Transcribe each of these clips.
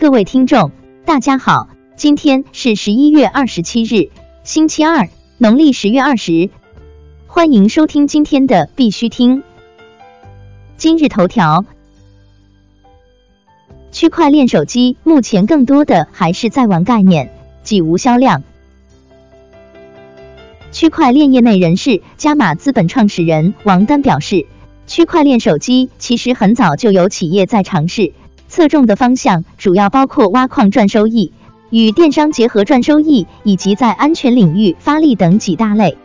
各位听众，大家好，今天是十一月二十七日，星期二，农历十月二十。欢迎收听今天的必须听。今日头条：区块链手机目前更多的还是在玩概念，几无销量。区块链业内人士加码资本创始人王丹表示，区块链手机其实很早就有企业在尝试。侧重的方向主要包括挖矿赚收益、与电商结合赚收益，以及在安全领域发力等几大类。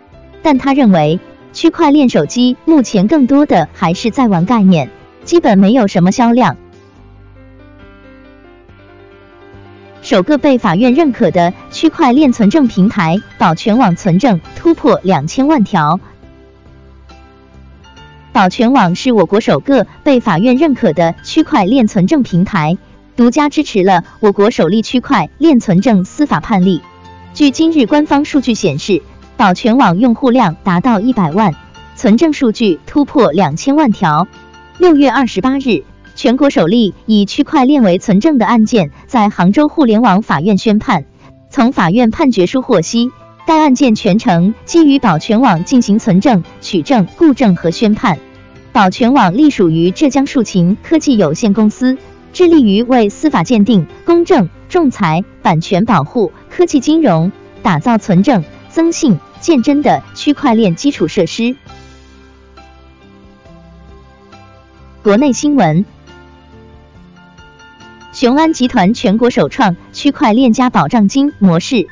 但他认为，区块链手机目前更多的还是在玩概念，基本没有什么销量。首个被法院认可的区块链存证平台保全网存证突破两千万条。保全网是我国首个被法院认可的区块链存证平台，独家支持了我国首例区块链存证司法判例。据今日官方数据显示，保全网用户量达到一百万，存证数据突破两千万条。六月二十八日，全国首例以区块链为存证的案件在杭州互联网法院宣判。从法院判决书获悉。该案件全程基于保全网进行存证、取证、固证和宣判。保全网隶属于浙江树勤科技有限公司，致力于为司法鉴定、公证、仲裁、版权保护、科技金融打造存证、增信、鉴真的区块链基础设施。国内新闻：雄安集团全国首创区块链加保障金模式。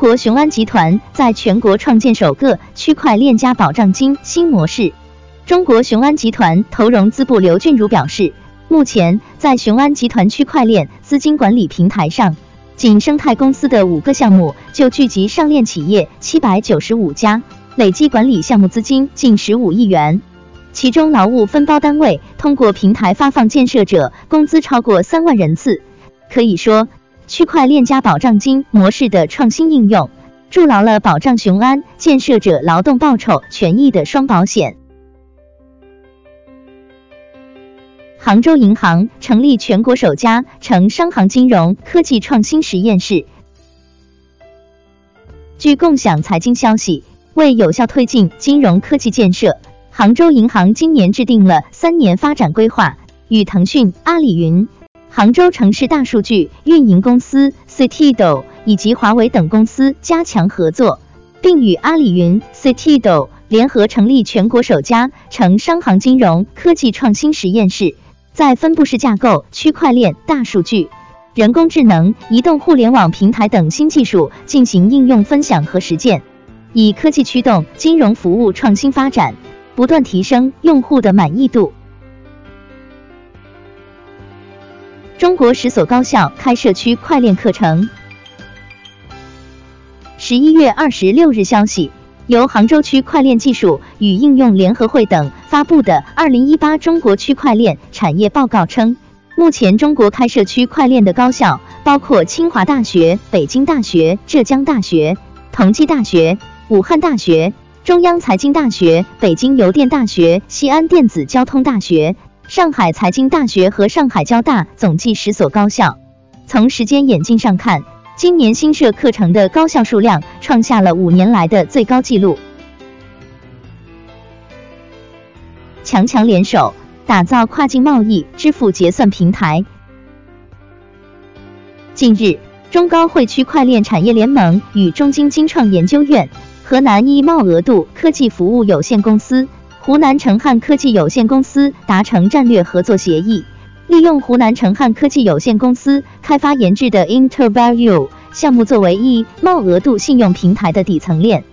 国雄安集团在全国创建首个区块链加保障金新模式。中国雄安集团投融资部刘俊如表示，目前在雄安集团区块链资金管理平台上，仅生态公司的五个项目就聚集上链企业七百九十五家，累计管理项目资金近十五亿元。其中劳务分包单位通过平台发放建设者工资超过三万人次，可以说。区块链加保障金模式的创新应用，筑牢了保障雄安建设者劳动报酬权益的双保险。杭州银行成立全国首家城商行金融科技创新实验室。据共享财经消息，为有效推进金融科技建设，杭州银行今年制定了三年发展规划，与腾讯、阿里云。杭州城市大数据运营公司 Citido 以及华为等公司加强合作，并与阿里云、Citido 联合成立全国首家城商行金融科技创新实验室，在分布式架构、区块链、大数据、人工智能、移动互联网平台等新技术进行应用分享和实践，以科技驱动金融服务创新发展，不断提升用户的满意度。中国十所高校开设区块链课程。十一月二十六日消息，由杭州区块链技术与应用联合会等发布的《二零一八中国区块链产业报告》称，目前中国开设区块链的高校包括清华大学、北京大学、浙江大学、同济大学、武汉大学、中央财经大学、北京邮电大学、西安电子交通大学。上海财经大学和上海交大总计十所高校。从时间演进上看，今年新设课程的高校数量创下了五年来的最高纪录。强强联手，打造跨境贸易支付结算平台。近日，中高汇区块链产业联盟与中金金创研究院、河南易贸额度科技服务有限公司。湖南成汉科技有限公司达成战略合作协议，利用湖南成汉科技有限公司开发研制的 Intervalue 项目作为易贸额度信用平台的底层链。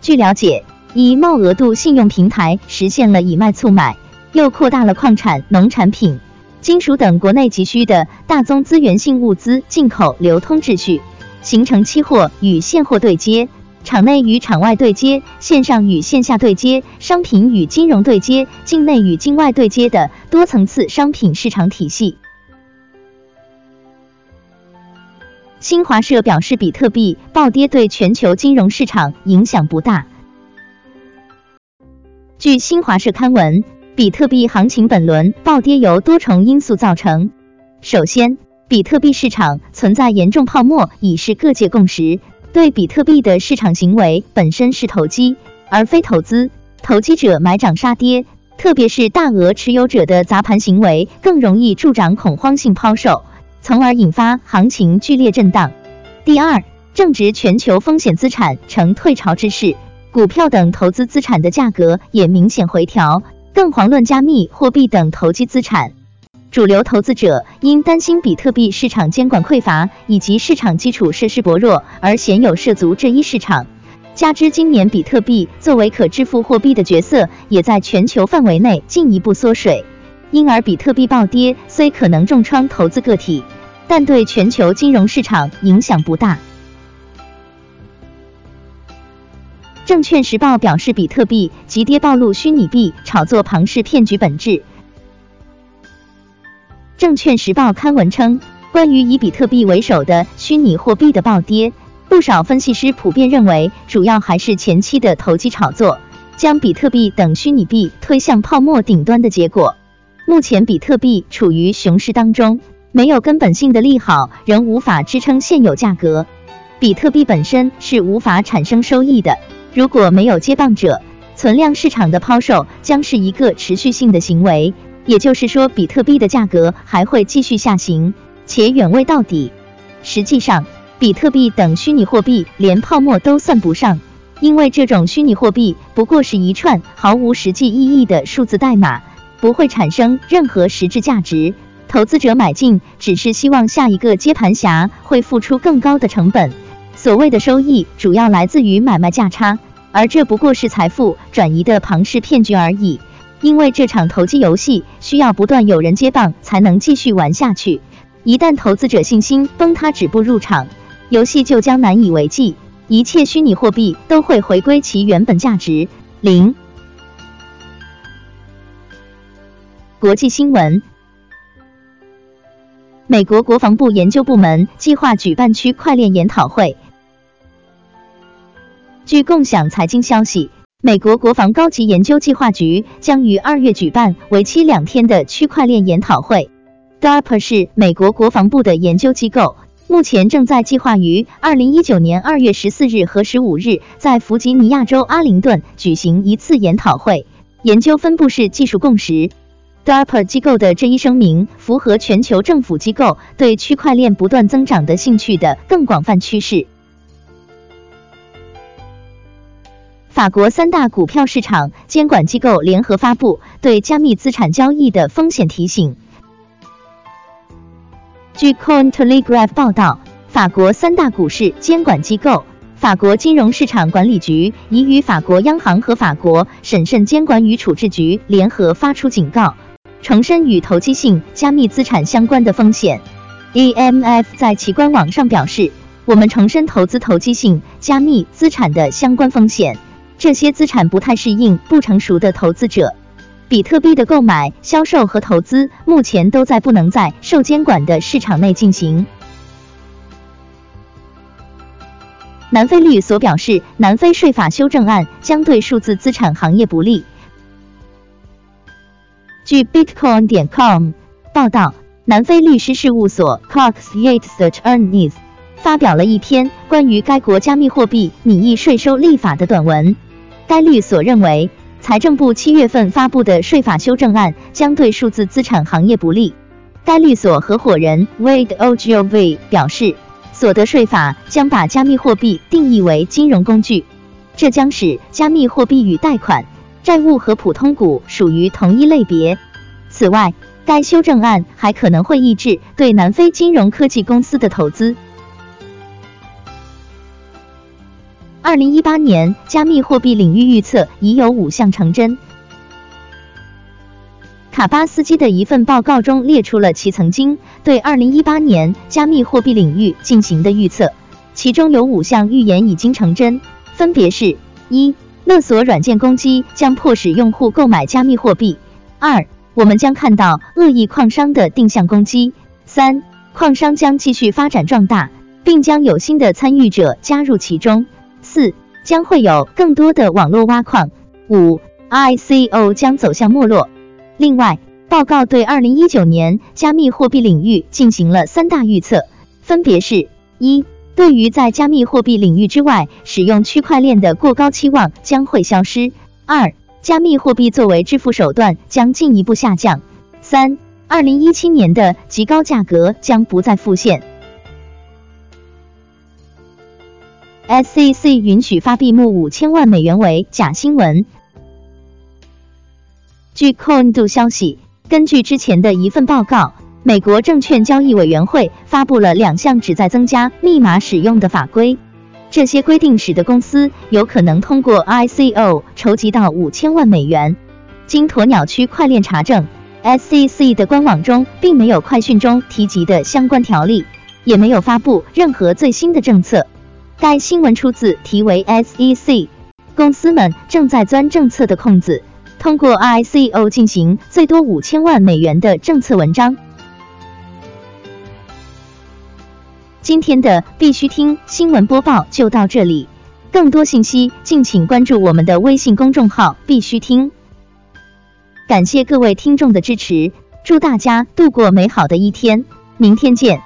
据了解，易贸额度信用平台实现了以卖促买，又扩大了矿产、农产品、金属等国内急需的大宗资源性物资进口流通秩序，形成期货与现货对接。场内与场外对接，线上与线下对接，商品与金融对接，境内与境外对接的多层次商品市场体系。新华社表示，比特币暴跌对全球金融市场影响不大。据新华社刊文，比特币行情本轮暴跌由多重因素造成，首先，比特币市场存在严重泡沫已是各界共识。对比特币的市场行为本身是投机，而非投资。投机者买涨杀跌，特别是大额持有者的砸盘行为，更容易助长恐慌性抛售，从而引发行情剧烈震荡。第二，正值全球风险资产呈退潮之势，股票等投资资产的价格也明显回调，更遑论加密货币等投机资产。主流投资者因担心比特币市场监管匮乏以及市场基础设施薄弱而鲜有涉足这一市场，加之今年比特币作为可支付货币的角色也在全球范围内进一步缩水，因而比特币暴跌虽可能重创投资个体，但对全球金融市场影响不大。证券时报表示，比特币急跌暴露虚拟币炒作庞氏骗局本质。证券时报刊文称，关于以比特币为首的虚拟货币的暴跌，不少分析师普遍认为，主要还是前期的投机炒作，将比特币等虚拟币推向泡沫顶端的结果。目前比特币处于熊市当中，没有根本性的利好，仍无法支撑现有价格。比特币本身是无法产生收益的，如果没有接棒者，存量市场的抛售将是一个持续性的行为。也就是说，比特币的价格还会继续下行，且远未到底。实际上，比特币等虚拟货币连泡沫都算不上，因为这种虚拟货币不过是一串毫无实际意义的数字代码，不会产生任何实质价值。投资者买进只是希望下一个接盘侠会付出更高的成本，所谓的收益主要来自于买卖价差，而这不过是财富转移的庞氏骗局而已。因为这场投机游戏需要不断有人接棒才能继续玩下去，一旦投资者信心崩塌止步入场，游戏就将难以为继，一切虚拟货币都会回归其原本价值零。国际新闻：美国国防部研究部门计划举办区块链研讨会。据共享财经消息。美国国防高级研究计划局将于二月举办为期两天的区块链研讨会。DARPA 是美国国防部的研究机构，目前正在计划于二零一九年二月十四日和十五日在弗吉尼亚州阿灵顿举行一次研讨会，研究分布式技术共识。DARPA 机构的这一声明符合全球政府机构对区块链不断增长的兴趣的更广泛趋势。法国三大股票市场监管机构联合发布对加密资产交易的风险提醒。据 Cointelegraph 报道，法国三大股市监管机构法国金融市场管理局已与法国央行和法国审慎监管与处置局联合发出警告，重申与投机性加密资产相关的风险。AMF 在其官网上表示：“我们重申投资投机性加密资产的相关风险。”这些资产不太适应不成熟的投资者。比特币的购买、销售和投资目前都在不能在受监管的市场内进行。南非律所表示，南非税法修正案将对数字资产行业不利。据 Bitcoin 点 com 报道，南非律师事务所 Cox Yates Attorneys 发表了一篇关于该国加密货币拟议税收立法的短文。该律所认为，财政部七月份发布的税法修正案将对数字资产行业不利。该律所合伙人 Wade Ogilvy 表示，所得税法将把加密货币定义为金融工具，这将使加密货币与贷款、债务和普通股属于同一类别。此外，该修正案还可能会抑制对南非金融科技公司的投资。二零一八年加密货币领域预测已有五项成真。卡巴斯基的一份报告中列出了其曾经对二零一八年加密货币领域进行的预测，其中有五项预言已经成真，分别是：一、勒索软件攻击将迫使用户购买加密货币；二、我们将看到恶意矿商的定向攻击；三、矿商将继续发展壮大，并将有新的参与者加入其中。四将会有更多的网络挖矿。五，ICO 将走向没落。另外，报告对二零一九年加密货币领域进行了三大预测，分别是：一、对于在加密货币领域之外使用区块链的过高期望将会消失；二、加密货币作为支付手段将进一步下降；三、二零一七年的极高价格将不再复现。SEC 允许发币目五千万美元为假新闻。据 Coindu 消息。根据之前的一份报告，美国证券交易委员会发布了两项旨在增加密码使用的法规。这些规定使得公司有可能通过 ICO 筹集到五千万美元。经鸵鸟区块链查证，SEC 的官网中并没有快讯中提及的相关条例，也没有发布任何最新的政策。该新闻出自题为 SEC，公司们正在钻政策的空子。通过 ICO 进行最多五千万美元的政策文章。今天的必须听新闻播报就到这里，更多信息敬请关注我们的微信公众号“必须听”。感谢各位听众的支持，祝大家度过美好的一天，明天见。